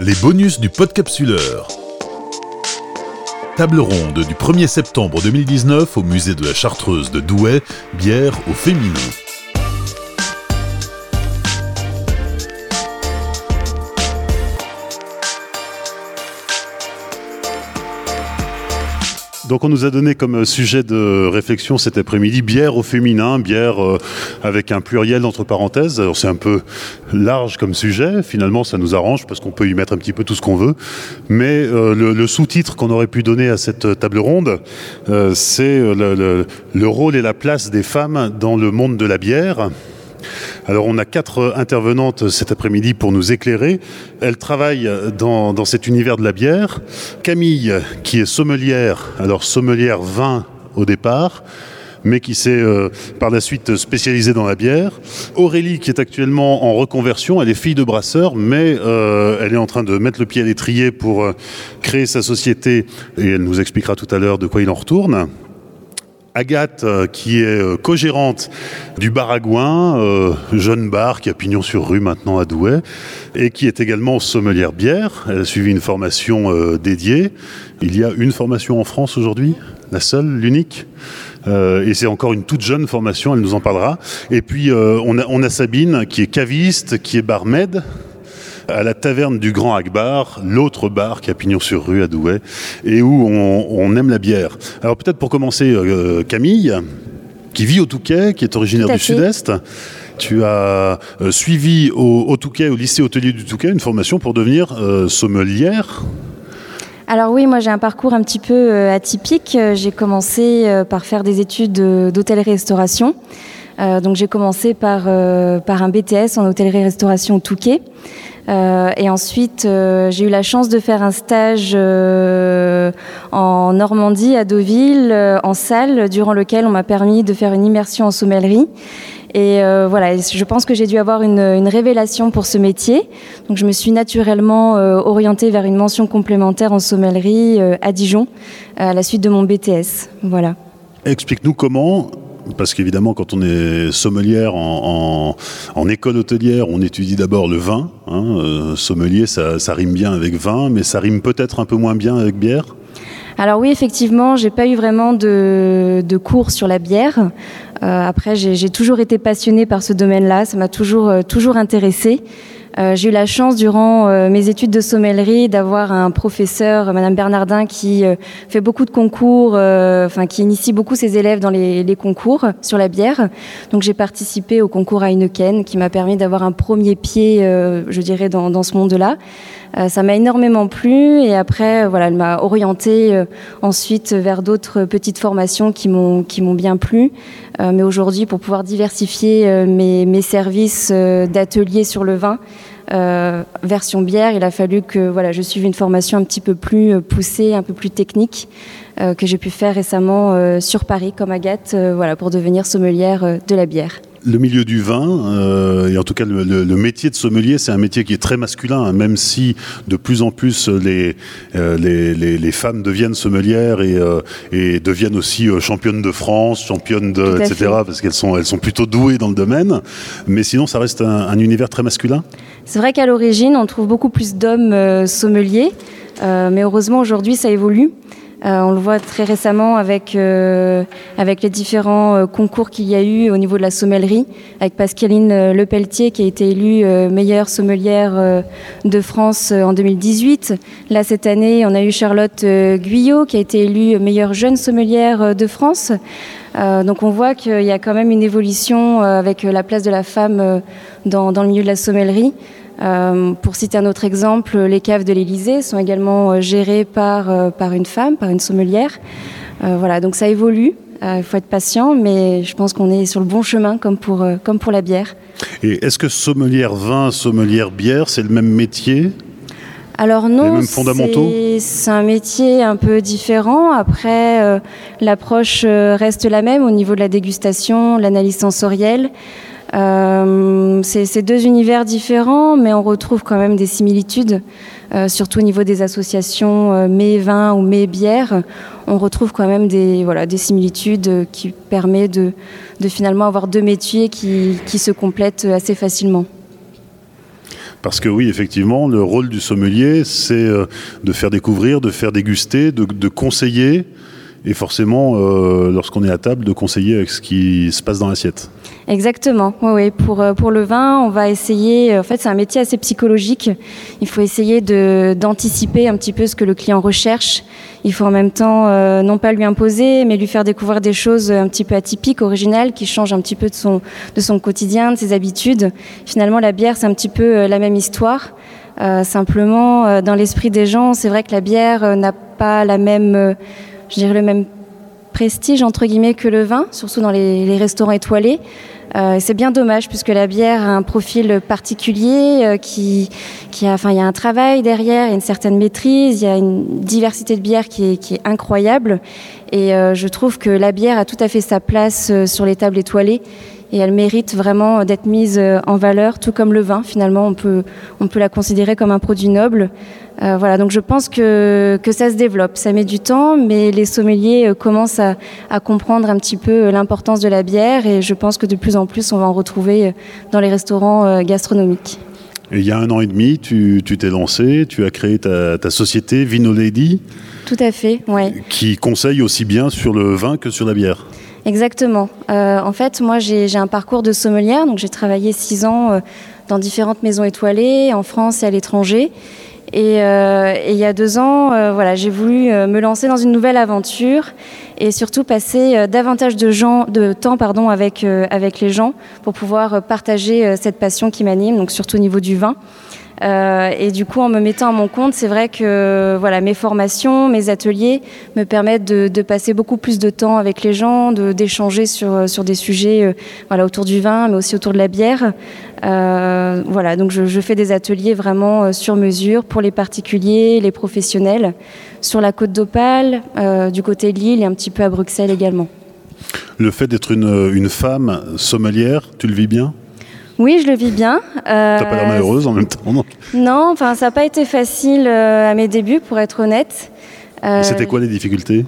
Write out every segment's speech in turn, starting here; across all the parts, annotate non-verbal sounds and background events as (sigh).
Les bonus du podcapsuleur. Table ronde du 1er septembre 2019 au musée de la Chartreuse de Douai, bière au féminin. Donc on nous a donné comme sujet de réflexion cet après-midi bière au féminin, bière euh, avec un pluriel entre parenthèses. C'est un peu large comme sujet, finalement ça nous arrange parce qu'on peut y mettre un petit peu tout ce qu'on veut. Mais euh, le, sous-titre qu'on aurait pu donner à cette table ronde, euh, c'est le rôle et la place des femmes dans le monde de la bière. Alors on a quatre intervenantes cet après-midi pour nous éclairer. Elles travaillent dans, cet univers de la bière. Camille, qui est sommelière, alors sommelière vin au départ mais qui s'est euh, par la suite spécialisée dans la bière. Aurélie, qui est actuellement en reconversion, elle est fille de brasseur, mais euh, elle est en train de mettre le pied à l'étrier pour euh, créer sa société, et elle nous expliquera tout à l'heure de quoi il en retourne. Agathe, euh, qui est euh, co-gérante du Baragouin, euh, jeune bar qui a pignon sur rue maintenant à Douai, et qui est également sommelière bière. Elle a suivi une formation dédiée. Il y a une formation en France aujourd'hui, la seule, l'unique. et c'est encore une toute jeune formation, elle nous en parlera. Et puis on, a, on a Sabine qui est caviste, qui est barmaid, à la taverne du Grand Akbar, l'autre bar qui a pignon sur rue à Douai, et où on, aime la bière. Alors peut-être pour commencer, euh, Camille, qui vit au Touquet, qui est originaire du Sud-Est. Tu as euh, suivi au, Touquet, au lycée hôtelier du Touquet, une formation pour devenir euh, sommelière. Alors oui, moi j'ai un parcours un petit peu atypique. J'ai commencé par faire des études d'hôtellerie-restauration. donc j'ai commencé par, par un BTS en hôtellerie-restauration au Touquet. Euh, et ensuite, euh, j'ai eu la chance de faire un stage euh, en Normandie, à Deauville, en salle, durant lequel on m'a permis de faire une immersion en sommellerie. Et voilà, je pense que j'ai dû avoir une, une, révélation pour ce métier. Donc, je me suis naturellement orientée vers une mention complémentaire en sommellerie à Dijon, à la suite de mon BTS. Voilà. Explique-nous comment parce qu'évidemment, quand on est sommelière en, école hôtelière, on étudie d'abord le vin. Hein, euh, sommelier, ça, rime bien avec vin, mais ça rime peut-être un peu moins bien avec bière. Alors oui, effectivement, j'ai pas eu vraiment de, cours sur la bière. Euh, après, j'ai toujours été passionnée par ce domaine-là. Ça m'a toujours, euh, toujours intéressée. Euh, j'ai eu la chance durant euh, mes études de sommellerie d'avoir un professeur, Madame Bernardin, qui euh, fait beaucoup de concours, enfin qui initie beaucoup ses élèves dans les, concours sur la bière. Donc j'ai participé au concours Heineken, qui m'a permis d'avoir un premier pied, je dirais, dans, dans ce monde-là. Ça m'a énormément plu et après, voilà, elle m'a orienté ensuite vers d'autres petites formations qui m'ont qui m'ont bien plu. mais aujourd'hui, pour pouvoir diversifier mes, mes services d'atelier sur le vin, euh, version bière, il a fallu que voilà, je suive une formation un petit peu plus euh, poussée, un peu plus technique, euh, que j'ai pu faire récemment sur Paris comme Agathe, voilà, pour devenir sommelière de la bière le milieu du vin, euh, et en tout cas le, métier de sommelier, c'est un métier qui est très masculin, hein, même si de plus en plus les, euh, les, les, femmes deviennent sommelières et, euh, et deviennent aussi championnes de France, championnes de, etc., parce qu'elles sont, elles sont plutôt douées dans le domaine. Mais sinon, ça reste un, un univers très masculin. C'est vrai qu'à l'origine, on trouve beaucoup plus d'hommes sommeliers, mais heureusement aujourd'hui, ça évolue. Euh, on le voit très récemment avec, euh, avec les différents euh, concours qu'il y a eu au niveau de la sommellerie, avec Pascaline Lepelletier qui a été élue meilleure sommelière de France en 2018. Là, cette année, on a eu Charlotte Guyot qui a été élue meilleure jeune sommelière de France. donc on voit qu'il y a quand même une évolution avec la place de la femme dans, dans le milieu de la sommellerie. Euh, pour citer un autre exemple, les caves de l'Élysée sont également euh, gérées par, euh, par une femme, par une sommelière. voilà, donc ça évolue. Il faut être patient, mais je pense qu'on est sur le bon chemin, comme pour, comme pour la bière. Et est-ce que sommelière vin, sommelière bière, c'est le même métier? Alors non, c'est un métier un peu différent. Après, l'approche reste la même au niveau de la dégustation, l'analyse sensorielle. Euh, c'est deux univers différents, mais on retrouve quand même des similitudes, euh, surtout au niveau des associations euh, mes vins ou mes bières. On retrouve quand même des, voilà, des similitudes qui permettent de, finalement avoir deux métiers qui, se complètent assez facilement. Parce que oui, effectivement, le rôle du sommelier, c'est euh, de faire découvrir, de faire déguster, de, conseiller, et forcément, lorsqu'on est à table, de conseiller avec ce qui se passe dans l'assiette. Exactement. Oui, oui. Pour, euh, pour le vin, on va essayer. En fait, c'est un métier assez psychologique. Il faut essayer d'anticiper un petit peu ce que le client recherche. Il faut en même temps euh, non pas lui imposer, mais lui faire découvrir des choses un petit peu atypiques, originales, qui changent un petit peu de son, de son quotidien, de ses habitudes. Finalement, la bière, c'est un petit peu euh, la même histoire. Euh, simplement, euh, dans l'esprit des gens, c'est vrai que la bière euh, n'a pas la même, euh, je dirais le même prestige entre guillemets que le vin, surtout dans les, restaurants étoilés. Euh, c'est bien dommage puisque la bière a un profil particulier euh, qui, a, enfin, il y a un travail derrière, il y a une certaine maîtrise, il y a une diversité de bières qui est, incroyable. Et euh, je trouve que la bière a tout à fait sa place sur les tables étoilées et elle mérite vraiment d'être mise en valeur, tout comme le vin. Finalement, on peut, on peut la considérer comme un produit noble. Voilà, donc je pense que, que ça se développe. Ça met du temps, mais les sommeliers commencent à, à comprendre un petit peu l'importance de la bière et je pense que de plus en plus, on va en retrouver euh, dans les restaurants euh, gastronomiques. Et il y a un an et demi, tu t'es lancé, tu as créé ta, ta société Vino Lady, Tout à fait, ouais. qui conseille aussi bien sur le vin que sur la bière. Exactement. Euh, en fait, moi, j'ai j'ai un parcours de sommelière, donc j'ai travaillé six ans euh, dans différentes maisons étoilées, en France et à l'étranger. Et, euh, et il y a deux ans, euh, voilà, j'ai voulu euh, me lancer dans une nouvelle aventure et surtout passer davantage de, temps pardon, avec, avec les gens pour pouvoir partager cette passion qui m'anime, donc surtout au niveau du vin. Euh, et du coup, en me mettant à mon compte, c'est vrai que voilà, mes formations, mes ateliers me permettent de, passer beaucoup plus de temps avec les gens, d'échanger sur, sur des sujets euh, voilà, autour du vin, mais aussi autour de la bière. Euh, voilà, donc je, fais des ateliers vraiment euh, sur mesure pour les particuliers, les professionnels, sur la côte d'Opale, euh, du côté de Lille et un petit peu à Bruxelles également. Le fait d'être une, une femme sommelière, tu le vis bien? Oui, je le vis bien. Euh, T'as pas l'air malheureuse en même temps, non Non, enfin, ça n'a pas été facile euh, à mes débuts, pour être honnête. Euh, C'était quoi les difficultés?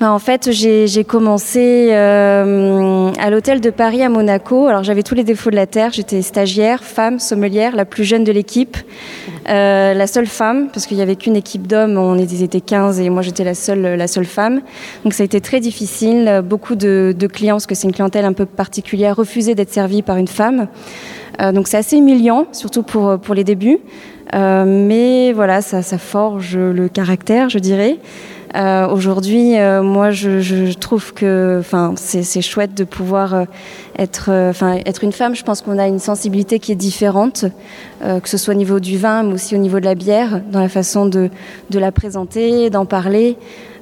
Ben, En fait, j'ai commencé euh, à l'hôtel de Paris à Monaco. Alors, j'avais tous les défauts de la terre. J'étais stagiaire, femme, sommelière, la plus jeune de l'équipe. Euh, la seule femme, parce qu'il n'y avait qu'une équipe d'hommes, on était, ils étaient 15 et moi j'étais la seule, la seule femme. Donc ça a été très difficile. Beaucoup de, clients, parce que c'est une clientèle un peu particulière, refusaient d'être servis par une femme. Euh, donc c'est assez humiliant, surtout pour, pour les débuts. Mais voilà, ça forge le caractère, je dirais. Euh, Aujourd'hui, euh, moi, je, je trouve que, enfin, c'est chouette de pouvoir euh, être, euh, enfin, être une femme. Je pense qu'on a une sensibilité qui est différente, euh, que ce soit au niveau du vin, mais aussi au niveau de la bière, dans la façon de, de la présenter, d'en parler.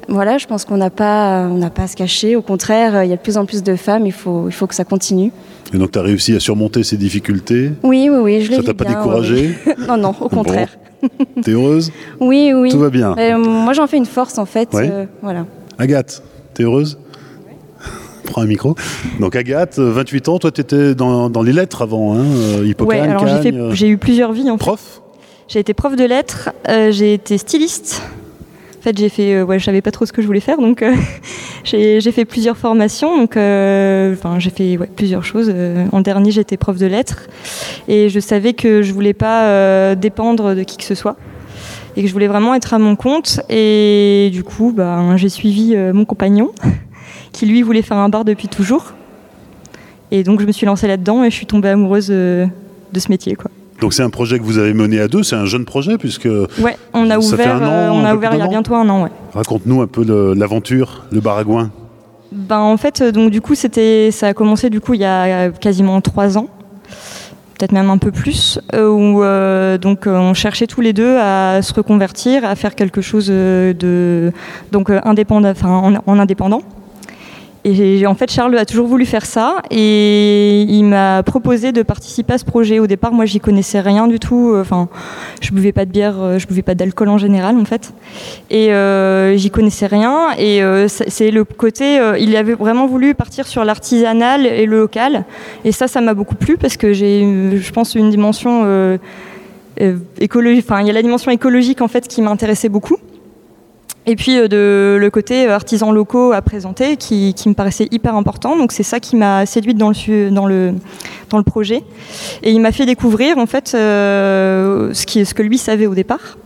Voilà, je pense qu'on n'a pas, on n'a pas à se cacher. Au contraire, il y a de plus en plus de femmes. Il faut, il faut que ça continue. Et donc tu as réussi à surmonter ces difficultés? Oui, oui, oui, je Ça t'a pas bien, découragé? (laughs) Non, non, au contraire. T'es heureuse Oui, oui. Tout va bien. Euh, moi, j'en fais une force, en fait. Ouais. euh, voilà. Agathe, t'es heureuse (laughs) Prends un micro. Donc Agathe, euh, 28 ans, toi tu étais dans, dans les lettres avant, hein, euh, Ouais, Hippocane, alors j'ai fait- euh, j'ai eu plusieurs vies en fait. prof? J'ai été prof de lettres, euh, j'ai été styliste. Fait, j'ai fait, euh, ouais, je savais pas trop ce que je voulais faire, donc euh, (laughs) j'ai fait plusieurs formations. Donc, euh, j'ai fait plusieurs choses. En dernier, j'étais prof de lettres et je savais que je voulais pas dépendre de qui que ce soit et que je voulais vraiment être à mon compte. Et du coup, bah, j'ai suivi mon compagnon (laughs) qui lui voulait faire un bar depuis toujours. Et donc, je me suis lancée là-dedans et je suis tombée amoureuse de ce métier, quoi. Donc c'est un projet que vous avez mené à deux, c'est un jeune projet puisque Ouais, on a ouvert, an, euh, on a ouvert il y a bientôt un an, ouais. raconte-nous un peu le- l'aventure, le baragouin. Ben en fait, euh, donc du coup, c'était, ça a commencé du coup il y a euh, quasiment trois ans, peut-être même un peu plus, où euh, donc on cherchait tous les deux à se reconvertir, à faire quelque chose de donc indépendant, enfin en, en indépendant. Et en fait, Charles a toujours voulu faire ça et il m'a proposé de participer à ce projet. Au départ, moi, j'y connaissais rien du tout. Enfin, je buvais pas de bière, euh, je buvais pas d'alcool en général, en fait. Et euh, j'y connaissais rien. Et euh, c'est le côté, euh, il avait vraiment voulu partir sur l'artisanal et le local. Et ça, ça m'a beaucoup plu parce que j'ai, euh, je pense, une dimension euh, euh, écologique. Enfin, il y a la dimension écologique en fait qui m'intéressait beaucoup. Et puis de le côté artisans locaux à présenter qui, me paraissait hyper important. Donc c'est ça qui m'a séduite dans le, dans, le, dans le projet. Et il m'a fait découvrir en fait ce, qui, ce que lui savait au départ.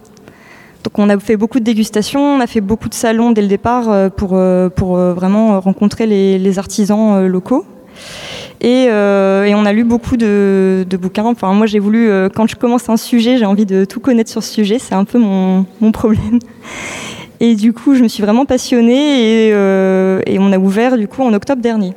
Donc on a fait beaucoup de dégustations, on a fait beaucoup de salons dès le départ pour, pour vraiment rencontrer les, artisans locaux. Et, euh, et, on a lu beaucoup de, de bouquins. Enfin, moi, j'ai voulu, euh, quand je commence un sujet, j'ai envie de tout connaître sur ce sujet. C'est un peu mon, mon, problème. Et du coup, je me suis vraiment passionnée et, euh, et, on a ouvert du coup en octobre dernier.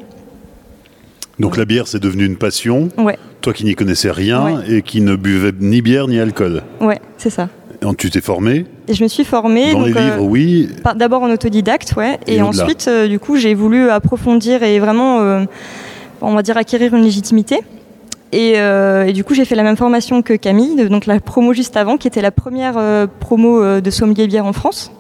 Donc la bière, c'est devenu une passion. Ouais. Toi qui n'y connaissais rien Ouais. et qui ne buvais ni bière ni alcool. Ouais, c'est ça. Et tu t'es formé Et je me suis formée. dans donc, les euh, livres, oui. par- D'abord en autodidacte, ouais. Et ensuite, euh, du coup, j'ai voulu approfondir et vraiment, euh, on va dire, acquérir une légitimité. Et, euh, et du coup, j'ai fait la même formation que Camille, donc la promo juste avant, qui était la première euh, promo euh, de sommelier bière en France,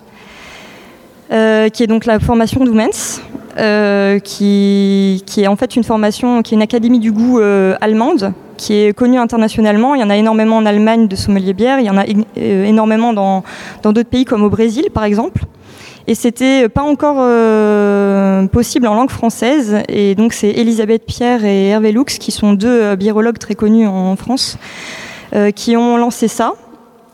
euh, qui est donc la formation d'Oumens, euh, qui, qui est en fait une formation, qui est une académie du goût euh, allemande, qui est connue internationalement. Il y en a énormément en Allemagne de sommelier bière, il y en a euh, énormément dans d'autres pays comme au Brésil, par exemple. Et c'était pas encore euh, possible en langue française. Et donc c'est Elisabeth Pierre et Hervé Lux, qui sont deux euh, biérologues très connus en France, qui ont lancé ça.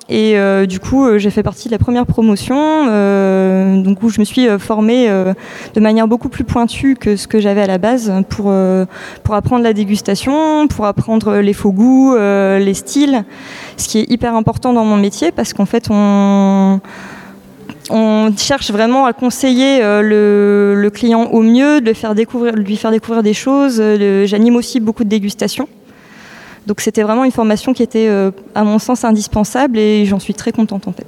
Et euh, du coup, euh, j'ai fait partie de la première promotion, euh, donc où je me suis formée de manière beaucoup plus pointue que ce que j'avais à la base pour, pour apprendre la dégustation, pour apprendre les faux goûts, les styles, ce qui est hyper important dans mon métier parce qu'en fait, on, cherche vraiment à conseiller le, client au mieux, de faire découvrir, de lui faire découvrir des choses. J'anime aussi beaucoup de dégustations. Donc c'était vraiment une formation qui était, euh, à mon sens, indispensable et j'en suis très contente en fait.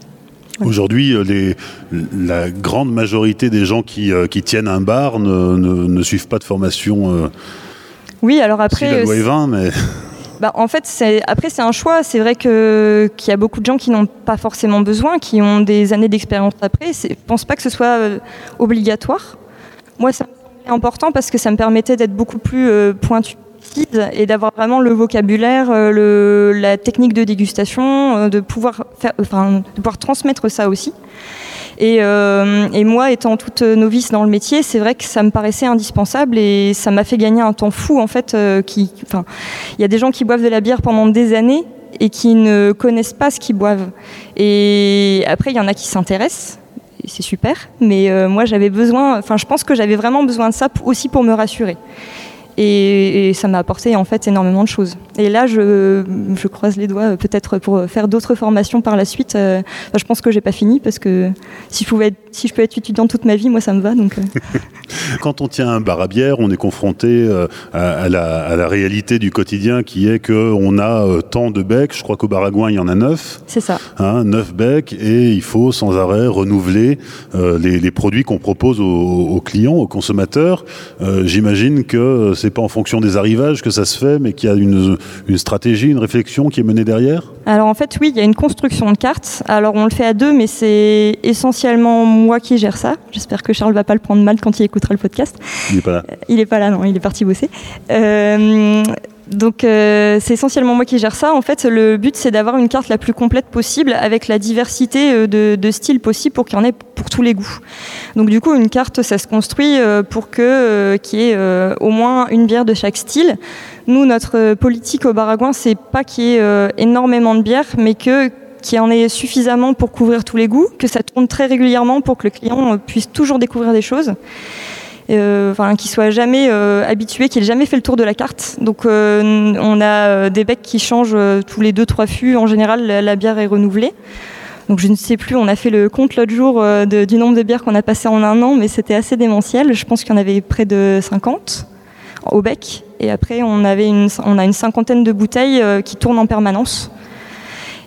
Aujourd'hui, euh, la grande majorité des gens qui, euh, qui tiennent un bar ne, ne- ne suivent pas de formation. Oui, alors si après, la euh, loi est 20, mais (laughs) Bah, en fait, c'est- après, c'est un choix. C'est vrai qu'il y a beaucoup de gens qui n'ont pas forcément besoin, qui ont des années d'expérience après. Je ne pense pas que ce soit euh, obligatoire. Moi, ça me semblait important parce que ça me permettait d'être beaucoup plus euh, pointu et d'avoir vraiment le vocabulaire, euh, la technique de dégustation, euh, de, pouvoir transmettre ça aussi. Et, euh, et moi, étant toute novice dans le métier, c'est vrai que ça me paraissait indispensable et ça m'a fait gagner un temps fou en fait. il y a des gens qui boivent de la bière pendant des années et qui ne connaissent pas ce qu'ils boivent. Et après, il y en a qui s'intéressent. et C'est super, mais moi j'avais besoin, enfin je pense que j'avais vraiment besoin de ça aussi pour me rassurer. Et, ça m'a apporté en fait énormément de choses. Et là, je, je croise les doigts euh, peut-être pour faire d'autres formations par la suite. Euh, je pense que j'ai pas fini parce que si je peux être étudiante toute ma vie, moi ça me va. Donc euh, (laughs) quand on tient un bar à bière, on est confronté euh, à, à la, à la réalité du quotidien qui est qu'on a euh, tant de becs. Je crois qu'au Baragouin, il y en a neuf. c'est ça. Hein, 9 becs et il faut sans arrêt renouveler euh, les, les produits qu'on propose aux, aux clients, aux consommateurs. J'imagine que c'est pas en fonction des arrivages que ça se fait, mais qu'il y a une, une stratégie, une réflexion qui est menée derrière. Alors en fait, oui, il y a une construction de cartes. Alors on le fait à deux, mais c'est essentiellement moi qui gère ça. J'espère que Charles va pas le prendre mal quand il écoutera le podcast. Il n'est pas là. Il est pas là, non, il est parti bosser. Euh, donc euh, c'est essentiellement moi qui gère ça. En fait, le but c'est d'avoir une carte la plus complète possible avec la diversité euh, de, de styles possibles pour qu'il y en ait pour tous les goûts. Donc du coup, une carte, ça se construit euh, pour que euh, qu'il y ait euh, au moins une bière de chaque style. Nous, notre euh, politique au Baragouin, c'est pas qu'il y ait euh, énormément de bières, mais que qu'il y en ait suffisamment pour couvrir tous les goûts, que ça tourne très régulièrement pour que le client euh, puisse toujours découvrir des choses euh, enfin, qui soit jamais euh, habitué, qui ait jamais fait le tour de la carte. Donc euh, on a euh, des becs qui changent euh, tous les deux trois fûts. En général, la, bière est renouvelée. Donc je ne sais plus, on a fait le compte l'autre jour euh, du nombre de bières qu'on a passé en un an, mais c'était assez démentiel. Je pense qu'il y en avait près de 50 au bec. Et après, on, a une cinquantaine de bouteilles euh, qui tournent en permanence.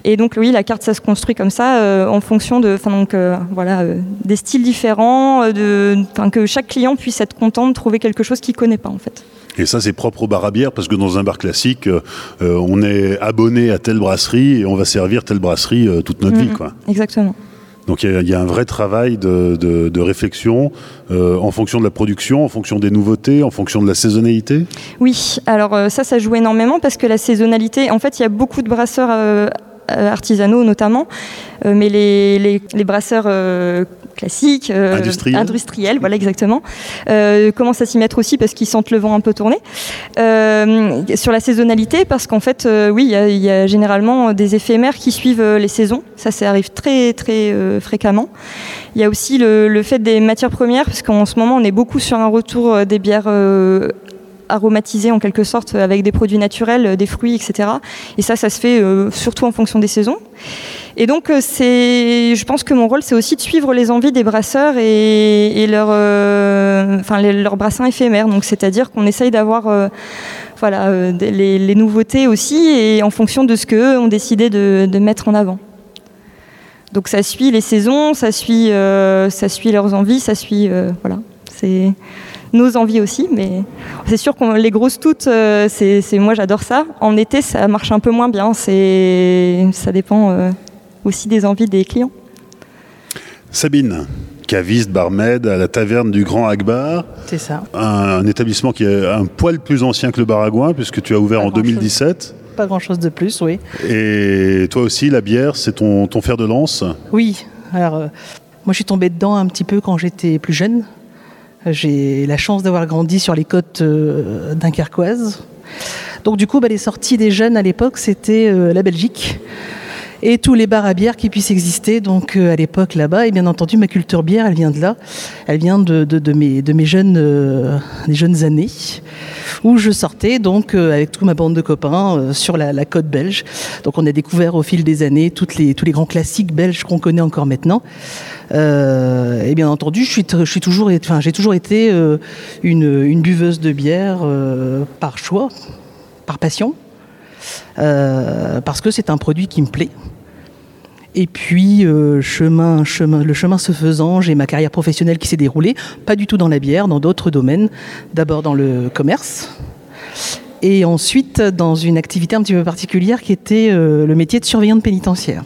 Et donc oui, la carte, ça se construit comme ça, euh, en fonction de, enfin donc euh, voilà, euh, des styles différents, de, que chaque client puisse être content de trouver quelque chose qu'il connaît pas en fait. Et ça, c'est propre au bar à bière parce que dans un bar classique, euh, on est abonné à telle brasserie et on va servir telle brasserie euh, toute notre vie. Mhm. Quoi. Exactement. Donc il y, a- il y a un vrai travail de, de- de réflexion euh, en fonction de la production, en fonction des nouveautés, en fonction de la saisonnalité? Oui, alors ça, ça joue énormément parce que la saisonnalité, en fait, il y a beaucoup de brasseurs artisanaux notamment, mais les, les, brasseurs classiques, industriels. voilà exactement, commencent à s'y mettre aussi parce qu'ils sentent le vent un peu tourner. sur la saisonnalité, parce qu'en fait, oui, il y, a généralement des éphémères qui suivent les saisons. Ça, ça arrive très très fréquemment. Il y a aussi le, le fait des matières premières, parce qu'en ce moment, on est beaucoup sur un retour des bières aromatisé en quelque sorte avec des produits naturels, euh, des fruits, etc. Et ça, ça se fait euh, surtout en fonction des saisons. Et donc, euh, c'est, je pense que mon rôle, c'est aussi de suivre les envies des brasseurs et, leur, enfin, leurs brassins éphémères. Donc, c'est-à-dire qu'on essaye d'avoir, voilà, les, nouveautés aussi, et en fonction de ce qu'eux ont décidé de, de, mettre en avant. Donc, ça suit les saisons, ça suit, ça suit leurs envies, ça suit, voilà. C'est nos envies aussi. Mais c'est sûr que les grosses toutes, euh, c'est, moi j'adore ça. En été, ça marche un peu moins bien. C'est, ça dépend euh, aussi des envies des clients. Sabine, caviste, barmaid à la taverne du Grand Akbar. C'est ça. Un, établissement qui est un poil plus ancien que le Baragouin, puisque tu as ouvert en 2017. Pas grand-chose de plus, oui. Et toi aussi, la bière, c'est ton, ton fer de lance? Oui. Alors, euh, moi, je suis tombée dedans un petit peu quand j'étais plus jeune. J'ai la chance d'avoir grandi sur les côtes euh, dunkerquoises. Donc du coup, bah, les sorties des jeunes à l'époque, c'était euh, la Belgique et tous les bars à bière qui puissent exister. Donc euh, à l'époque là-bas, et bien entendu, ma culture bière, elle vient de là. Elle vient de, mes, de mes jeunes, des jeunes années où je sortais donc avec toute ma bande de copains sur la, côte belge. Donc on a découvert au fil des années toutes les, tous les grands classiques belges qu'on connaît encore maintenant. Euh, et bien entendu, je suis, je suis toujours, enfin, j'ai toujours été euh, une, une, buveuse de bière euh, par choix, par passion, parce que c'est un produit qui me plaît. Et puis, chemin, chemin, le chemin se faisant, j'ai ma carrière professionnelle qui s'est déroulée, pas du tout dans la bière, dans d'autres domaines. D'abord dans le commerce, et ensuite dans une activité un petit peu particulière qui était le métier de surveillante pénitentiaire.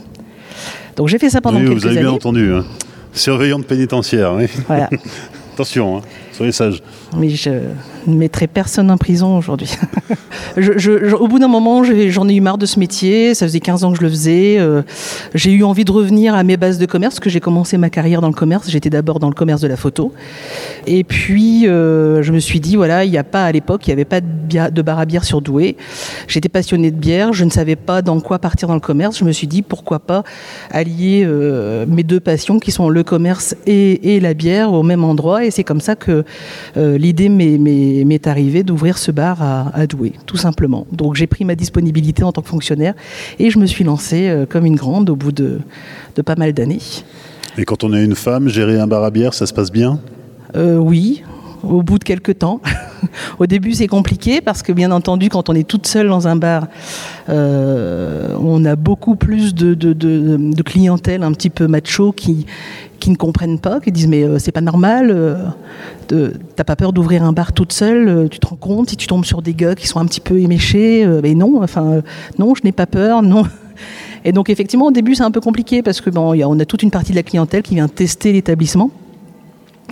Donc j'ai fait ça pendant quelques années. Vous avez bien entendu. Hein. Surveillante pénitentiaire, oui. Voilà. (laughs) Attention, hein, soyez sages. Mais je ne mettrai personne en prison aujourd'hui. (laughs) au bout d'un moment, j'en ai, eu marre de ce métier. Ça faisait 15 ans que je le faisais. Euh, j'ai eu envie de revenir à mes bases de commerce, parce que j'ai commencé ma carrière dans le commerce. J'étais d'abord dans le commerce de la photo. Et puis, euh, je me suis dit, voilà, il n'y a pas à l'époque, il n'y avait pas de, bar à bière sur Douai. J'étais passionnée de bière. Je ne savais pas dans quoi partir dans le commerce. Je me suis dit, pourquoi pas allier euh, mes deux passions, qui sont le commerce et, la bière, au même endroit. Et c'est comme ça que l'idée m'est arrivée d'ouvrir ce bar à, à Douai, tout simplement. Donc j'ai pris ma disponibilité en tant que fonctionnaire et je me suis lancée euh, comme une grande au bout de, pas mal d'années. Et quand on est une femme, gérer un bar à bière, ça se passe bien? Euh, Oui, au bout de quelques temps. (laughs) au début, c'est compliqué parce que, bien entendu, quand on est toute seule dans un bar, euh, on a beaucoup plus de, clientèle un petit peu macho qui, qui ne comprennent pas, qui disent mais euh, c'est pas normal, euh, t'as pas peur d'ouvrir un bar toute seule, tu te rends compte si tu tombes sur des gars qui sont un petit peu éméchés, mais non, enfin non, je n'ai pas peur, non. Et donc effectivement au début c'est un peu compliqué parce que bon, on a toute une partie de la clientèle qui vient tester l'établissement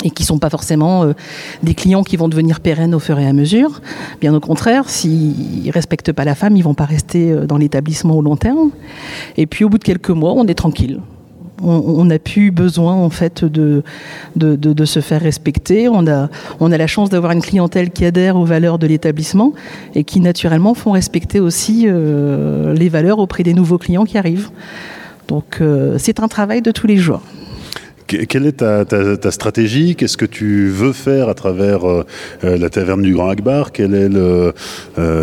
et qui sont pas forcément des clients qui vont devenir pérennes au fur et à mesure. Bien au contraire, s'ils respectent pas la femme, ils vont pas rester dans l'établissement au long terme. Et puis au bout de quelques mois, on est tranquille on n'a plus besoin en fait de, de, se faire respecter. On a, on a la chance d'avoir une clientèle qui adhère aux valeurs de l'établissement et qui naturellement font respecter aussi euh, les valeurs auprès des nouveaux clients qui arrivent. Donc euh, c'est un travail de tous les jours. Quelle est ta, stratégie? Qu'est-ce que tu veux faire à travers euh, euh, la taverne du Grand Akbar? Euh,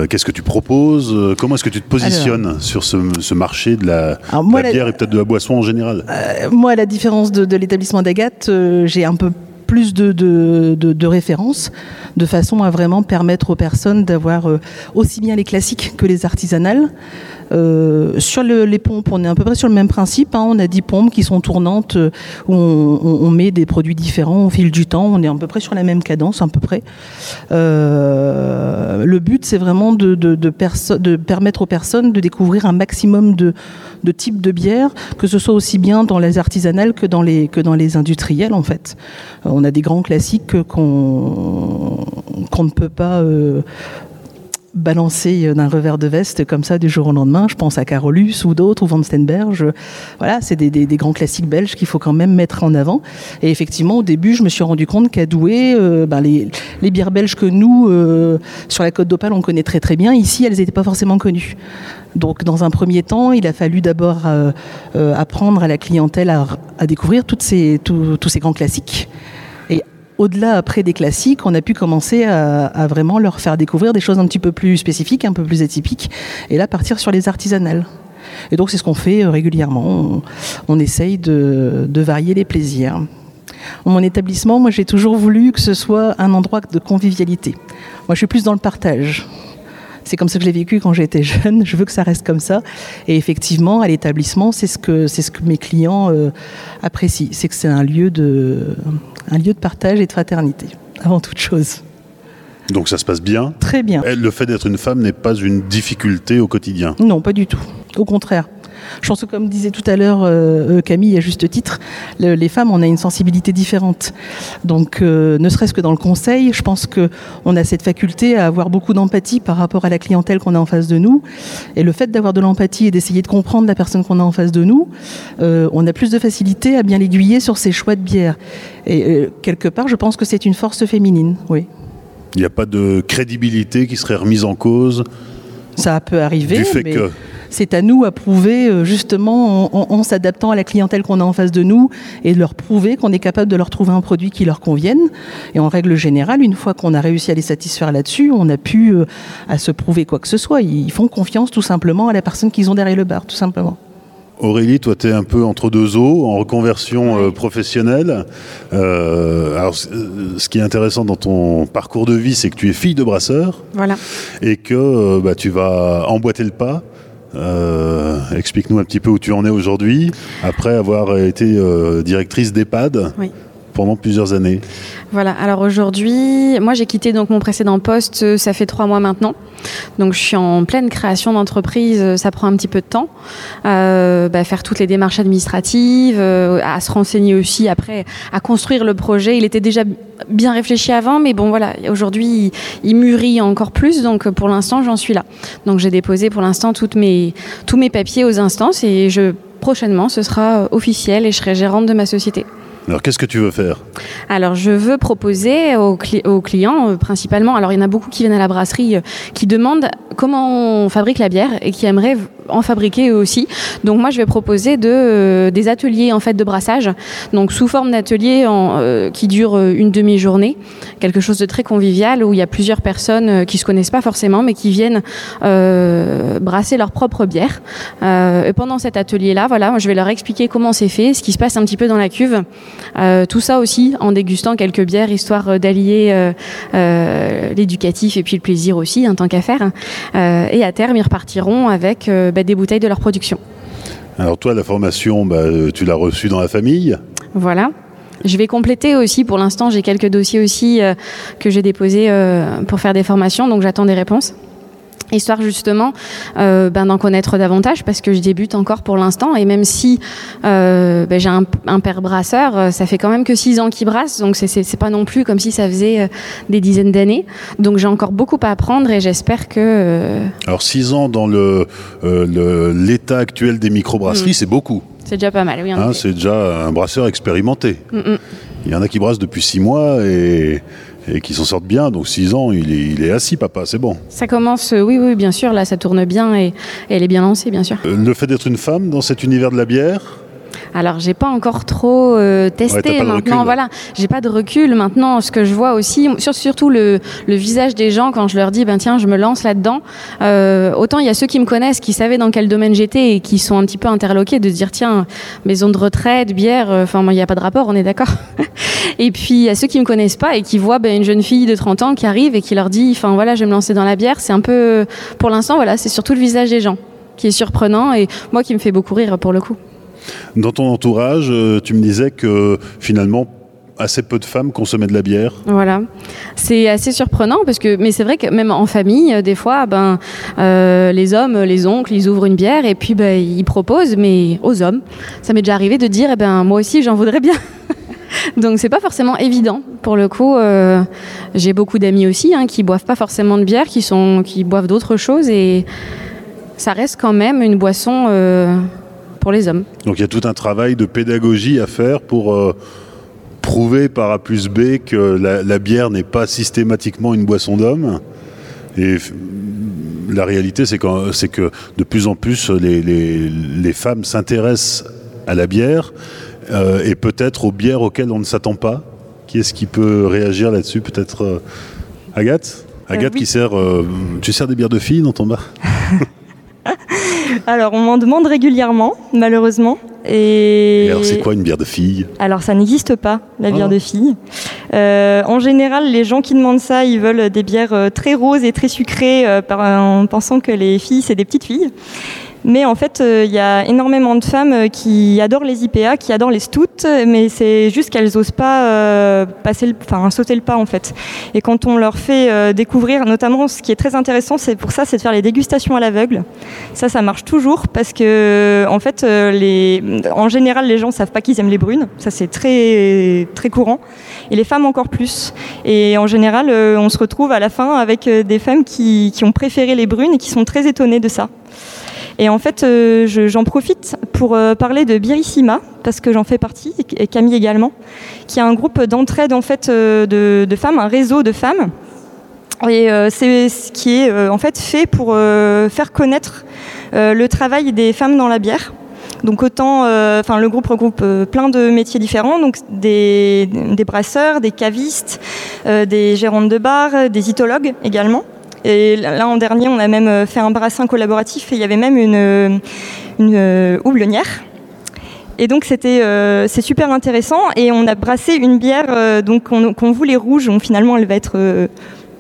Qu'est-ce que tu proposes? Comment est-ce que tu te positionnes sur ce, marché de la, bière et peut-être de la boisson en général? Moi, à la différence de, l'établissement d'Agathe, j'ai un peu plus de, de, références, de façon à vraiment permettre aux personnes d'avoir aussi bien les classiques que les artisanales. Euh, sur les pompes, on est à peu près sur le même principe. Hein. On a 10 pompes qui sont tournantes euh, où on, met des produits différents au fil du temps. On est à peu près sur la même cadence, à peu près. Euh, le but, c'est vraiment de, permettre aux personnes de découvrir un maximum de, types de bières, que ce soit aussi bien dans les artisanales que dans les, que dans les industriels, en fait. On a des grands classiques qu'on ne peut pas balancer d'un revers de veste comme ça du jour au lendemain. Je pense à Carolus ou d'autres, ou Van Stenberg. Voilà, c'est des, grands classiques belges qu'il faut quand même mettre en avant. Et effectivement, au début, je me suis rendu compte qu'à Douai, euh, ben les, bières belges que nous, euh, sur la côte d'Opale, on connaît très très bien, ici, elles n'étaient pas forcément connues. Donc, dans un premier temps, il a fallu d'abord euh, apprendre à la clientèle à, découvrir ces, tous ces grands classiques au-delà après des classiques, on a pu commencer à, vraiment leur faire découvrir des choses un petit peu plus spécifiques, un peu plus atypiques, et là partir sur les artisanales. Et donc c'est ce qu'on fait euh, régulièrement. On, essaye de, varier les plaisirs. Mon établissement, moi j'ai toujours voulu que ce soit un endroit de convivialité. Moi je suis plus dans le partage. C'est comme ça que je l'ai vécu quand j'étais jeune. (laughs) Je veux que ça reste comme ça. Et effectivement, à l'établissement, c'est ce que c'est ce que mes clients euh, apprécient. C'est que c'est un lieu de un lieu de partage et de fraternité avant toute chose. Donc ça se passe bien Très bien. le fait d'être une femme n'est pas une difficulté au quotidien? Non, pas du tout. Au contraire. Je pense que comme disait tout à l'heure euh, euh, Camille à juste titre, les femmes on a une sensibilité différente. Donc euh, ne serait-ce que dans le conseil, je pense que on a cette faculté à avoir beaucoup d'empathie par rapport à la clientèle qu'on a en face de nous. Et le fait d'avoir de l'empathie et d'essayer de comprendre la personne qu'on a en face de nous, on a plus de facilité à bien l'aiguiller sur ses choix de bière. Et quelque part, je pense que c'est une force féminine, oui. Il n'y a pas de crédibilité qui serait remise en cause ça peut arriver. Du fait que c'est à nous à prouver euh, justement en, s'adaptant à la clientèle qu'on a en face de nous et de leur prouver qu'on est capable de leur trouver un produit qui leur convienne. Et en règle générale, une fois qu'on a réussi à les satisfaire là-dessus, on a pu euh, à se prouver quoi que ce soit. Ils font confiance tout simplement à la personne qu'ils ont derrière le bar, tout simplement. Aurélie, toi, tu es un peu entre deux eaux, en reconversion euh, professionnelle. alors, ce qui est intéressant dans ton parcours de vie, c'est que tu es fille de brasseur. Voilà. Et que bah, tu vas emboîter le pas euh, explique-nous un petit peu où tu en es aujourd'hui, après avoir été euh, directrice d'EHPAD. Pendant plusieurs années. Voilà. Alors aujourd'hui, moi j'ai quitté donc mon précédent poste, euh, ça fait trois mois maintenant. Donc je suis en pleine création d'entreprise, ça prend un petit peu de temps. Euh, bah, faire toutes les démarches administratives, à se renseigner aussi après, à construire le projet. Il était déjà bien réfléchi avant, mais bon voilà, aujourd'hui il, mûrit encore plus, donc pour l'instant j'en suis là. Donc j'ai déposé pour l'instant mes, tous mes papiers aux instances et je, prochainement ce sera officiel et je serai gérante de ma société. Alors qu'est-ce que tu veux faire? Alors je veux proposer aux, clients euh, principalement, alors il y en a beaucoup qui viennent à la brasserie euh, qui demandent comment on fabrique la bière et qui aimeraient en fabriquer eux aussi. Donc moi je vais proposer de, euh, des ateliers en fait de brassage, donc sous forme d'ateliers qui durent une demi-journée, quelque chose de très convivial où il y a plusieurs personnes qui se connaissent pas forcément mais qui viennent brasser leur propre bière. et pendant cet atelier là, voilà, je vais leur expliquer comment c'est fait, ce qui se passe un petit peu dans la cuve. Euh, tout ça aussi en dégustant quelques bières, histoire euh, d'allier euh, l'éducatif et puis le plaisir aussi, en tant qu'affaire. et à terme, ils repartiront avec bah, des bouteilles de leur production. Alors toi, la formation, bah, tu l'as reçue dans la famille? Voilà. Je vais compléter aussi, pour l'instant, j'ai quelques dossiers aussi que j'ai déposés pour faire des formations, donc j'attends des réponses histoire justement euh, ben, d'en connaître davantage parce que je débute encore pour l'instant et même si euh, ben, j'ai un, père brasseur, euh, ça fait quand même que six ans qu'il brasse, donc c'est pas non plus comme si ça faisait des dizaines d'années. Donc j'ai encore beaucoup à apprendre et j'espère que. Alors six ans dans le l'état actuel des microbrasseries, mm. c'est beaucoup. C'est déjà pas mal, oui. Hein, c'est déjà un brasseur expérimenté. Mm, mm. Il y en a qui brassent depuis six mois et et qui s'en sortent bien. Donc 6 ans, il est, assis, papa, c'est bon. Ça commence, euh, oui, oui, bien sûr, là, ça tourne bien et, elle est bien lancée, bien sûr. Euh, le fait d'être une femme dans cet univers de la bière? Alors j'ai pas encore trop euh, testé maintenant, voilà, j'ai pas de recul maintenant. Ce que je vois aussi, surtout le, visage des gens quand je leur dis ben tiens je me lance là-dedans. autant il y a ceux qui me connaissent, qui savaient dans quel domaine j'étais et qui sont un petit peu interloqués de dire tiens maison de retraite, bière, enfin il n'y a pas de rapport, on est d'accord. (laughs) Et puis à ceux qui me connaissent pas et qui voient ben, une jeune fille de 30 ans qui arrive et qui leur dit, enfin voilà, je vais me lancer dans la bière, c'est un peu, pour l'instant, voilà, c'est surtout le visage des gens qui est surprenant et moi qui me fait beaucoup rire pour le coup. Dans ton entourage, euh, tu me disais que finalement assez peu de femmes consommaient de la bière. Voilà, c'est assez surprenant parce que, mais c'est vrai que même en famille, euh, des fois, ben, euh, les hommes, les oncles, ils ouvrent une bière et puis ben, ils proposent, mais aux hommes. Ça m'est déjà arrivé de dire, eh ben, moi aussi, j'en voudrais bien. (laughs) Donc c'est pas forcément évident. Pour le coup, j'ai beaucoup d'amis aussi hein, qui boivent pas forcément de bière, qui sont qui boivent d'autres choses et ça reste quand même une boisson pour les hommes. Donc il y a tout un travail de pédagogie à faire pour euh, prouver par A plus B que la, la bière n'est pas systématiquement une boisson d'homme. Et la réalité, c'est c'est que de plus en plus, les, les- les femmes s'intéressent à la bière euh, et peut-être aux bières auxquelles on ne s'attend pas. Qui est-ce qui peut réagir là-dessus Peut-être euh, Agathe? Agathe oui. qui sert. tu sers des bières de filles dans ton bar? (laughs) Alors, on m'en demande régulièrement, malheureusement. Et, Et alors, c'est quoi une bière de fille? Alors, ça n'existe pas, la bière Ah. de fille. Euh, en général, les gens qui demandent ça, ils veulent des bières euh, très roses et très sucrées, euh, par- en pensant que les filles, c'est des petites filles. Mais en fait, euh, il y a énormément de femmes euh, qui adorent les IPA, qui adorent les stouts, mais c'est juste qu'elles n'osent pas euh, passer sauter le pas en fait. Et quand on leur fait découvrir, notamment ce qui est très intéressant, c'est pour ça, c'est de faire les dégustations à l'aveugle. Ça, ça marche toujours parce que, en fait, les, en général, les gens savent pas qu'ils aiment les brunes. Ça, c'est très, très courant. Et les femmes encore plus. Et en général, on se retrouve à la fin avec des femmes qui, qui ont préféré les brunes et qui sont très étonnées de ça. Et en fait, euh, je- j'en profite pour euh, parler de Birissima, parce que j'en fais partie, et Camille également, qui est un groupe d'entraide en fait euh, de, femmes, un réseau de femmes. Et c'est ce qui est en fait fait pour faire connaître le travail des femmes dans la bière. Donc autant, enfin le groupe regroupe plein de métiers différents, donc des, des brasseurs, des cavistes, des gérantes de bar, des itologues également. Et là, en dernier, on a même euh, fait un brassin collaboratif et il y avait même une, euh, une euh, houblonnière. Et donc c'était c'est super intéressant et on a brassé une bière qu'on voulait rouge. Donc finalement elle va être euh,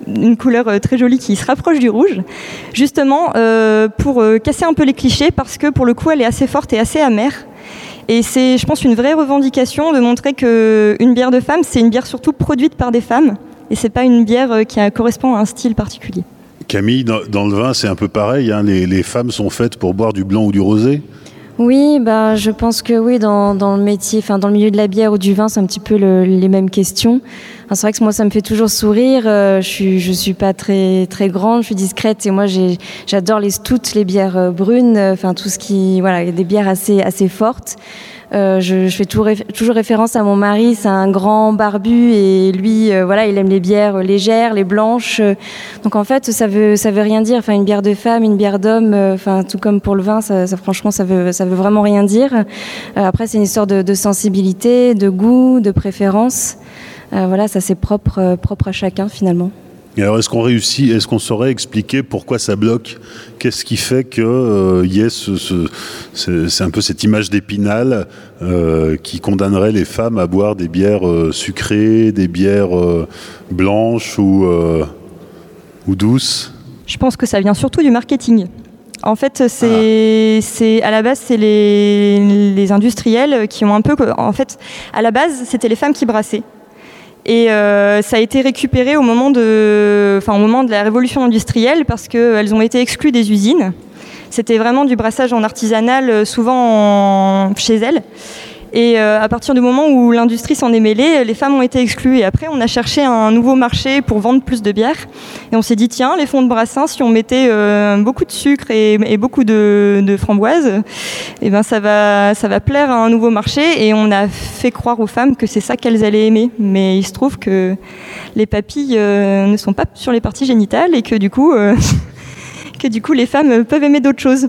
une couleur très jolie qui se rapproche du rouge, justement pour casser un peu les clichés parce que pour le coup elle est assez forte et assez amère. Et c'est, je pense, une vraie revendication de montrer que une bière de femme, c'est une bière surtout produite par des femmes et c'est pas une bière euh, qui a- correspond à un style particulier. Camille, dans, dans le vin, c'est un peu pareil. hein, les, les femmes sont faites pour boire du blanc ou du rosé? Oui, bah, je pense que oui, dans, dans le métier, enfin dans le milieu de la bière ou du vin, c'est un petit peu le- les mêmes questions. C'est vrai que moi, ça me fait toujours sourire. euh, je suis, suis pas très très grande, je suis discrète et moi, j'adore les stouts, les bières euh, brunes, euh, enfin tout ce qui, voilà, des bières assez assez fortes. Je, fais toujours, toujours référence à mon mari, c'est un grand barbu et lui, voilà, il aime les bières légères, les blanches. donc en fait, ça veut, ça veut rien dire. Enfin, une bière de femme, une bière d'homme, enfin tout comme pour le vin, ça, franchement, ça veut, ça veut vraiment rien dire. Après, c'est une histoire de sensibilité, de goût, de préférence. Euh, voilà, ça c'est propre, euh, propre à chacun finalement. Et alors, est-ce qu'on réussit, est-ce qu'on saurait expliquer pourquoi ça bloque? Qu'est-ce qui fait qu'il euh, y ait ce, ce- ce- c'est un peu cette image d'épinal euh, qui condamnerait les femmes à boire des bières euh, sucrées, des bières euh, blanches ou, euh, ou douces? Je pense que ça vient surtout du marketing. En fait, c'est, c'est à la base, c'est les, les industriels qui ont un peu. En fait, à la base, c'était les femmes qui brassaient. Et euh, ça a été récupéré au moment de, enfin, au moment de la révolution industrielle parce qu'elles ont été exclues des usines. C'était vraiment du brassage en artisanal, euh, souvent en- chez elles. Et euh, à partir du moment où l'industrie s'en est mêlée, les femmes ont été exclues. Et après, on a cherché un nouveau marché pour vendre plus de bière. Et on s'est dit, tiens, les fonds de brassin, si on mettait euh, beaucoup de sucre et, et beaucoup de, de framboises, eh ben, ça, va, ça va plaire à un nouveau marché. Et on a fait croire aux femmes que c'est ça qu'elles allaient aimer. Mais il se trouve que les papilles euh, ne sont pas sur les parties génitales et que du coup, (laughs) que du coup les femmes peuvent aimer d'autres choses.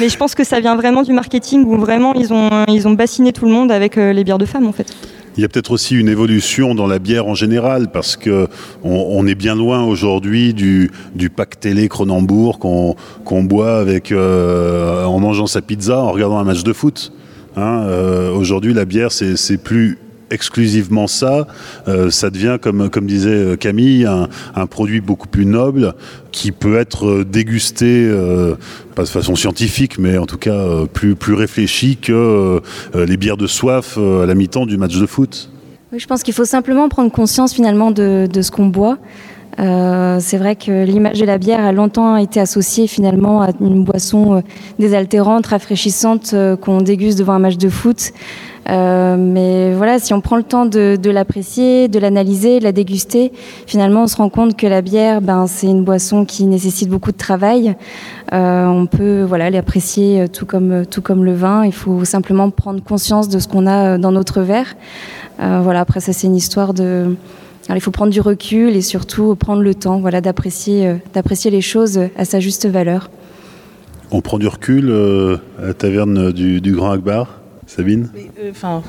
Mais je pense que ça vient vraiment du marketing où vraiment ils ont, ils ont bassiné tout le monde avec euh, les bières de femmes en fait. Il y a peut-être aussi une évolution dans la bière en général, parce que on, est bien loin aujourd'hui du, du pack télé Cronenbourg qu'on boit avec, euh, en mangeant sa pizza, en regardant un match de foot. Hein, euh, aujourd'hui, la bière, c'est plus exclusivement ça, Euh, ça devient, comme, disait Camille, un, produit beaucoup plus noble qui peut être dégusté, euh, pas de façon scientifique, mais en tout cas euh, plus, plus réfléchi que euh, les bières de soif euh, à la mi-temps du match de foot. Je pense qu'il faut simplement prendre conscience finalement de, ce qu'on boit. Euh, c'est vrai que l'image de la bière a longtemps été associée finalement à une boisson euh, désaltérante, rafraîchissante euh, qu'on déguste devant un match de foot. Euh, mais voilà, si on prend le temps de, l'apprécier, de l'analyser, de la déguster, finalement, on se rend compte que la bière, ben, c'est une boisson qui nécessite beaucoup de travail. Euh, on peut voilà l'apprécier tout comme tout comme le vin. Il faut simplement prendre conscience de ce qu'on a dans notre verre. Euh, voilà. Après, ça, c'est une histoire de alors, il faut prendre du recul et surtout prendre le temps voilà, d'apprécier, euh, d'apprécier les choses à sa juste valeur. On prend du recul euh, à la taverne du, du Grand Akbar, Sabine Enfin,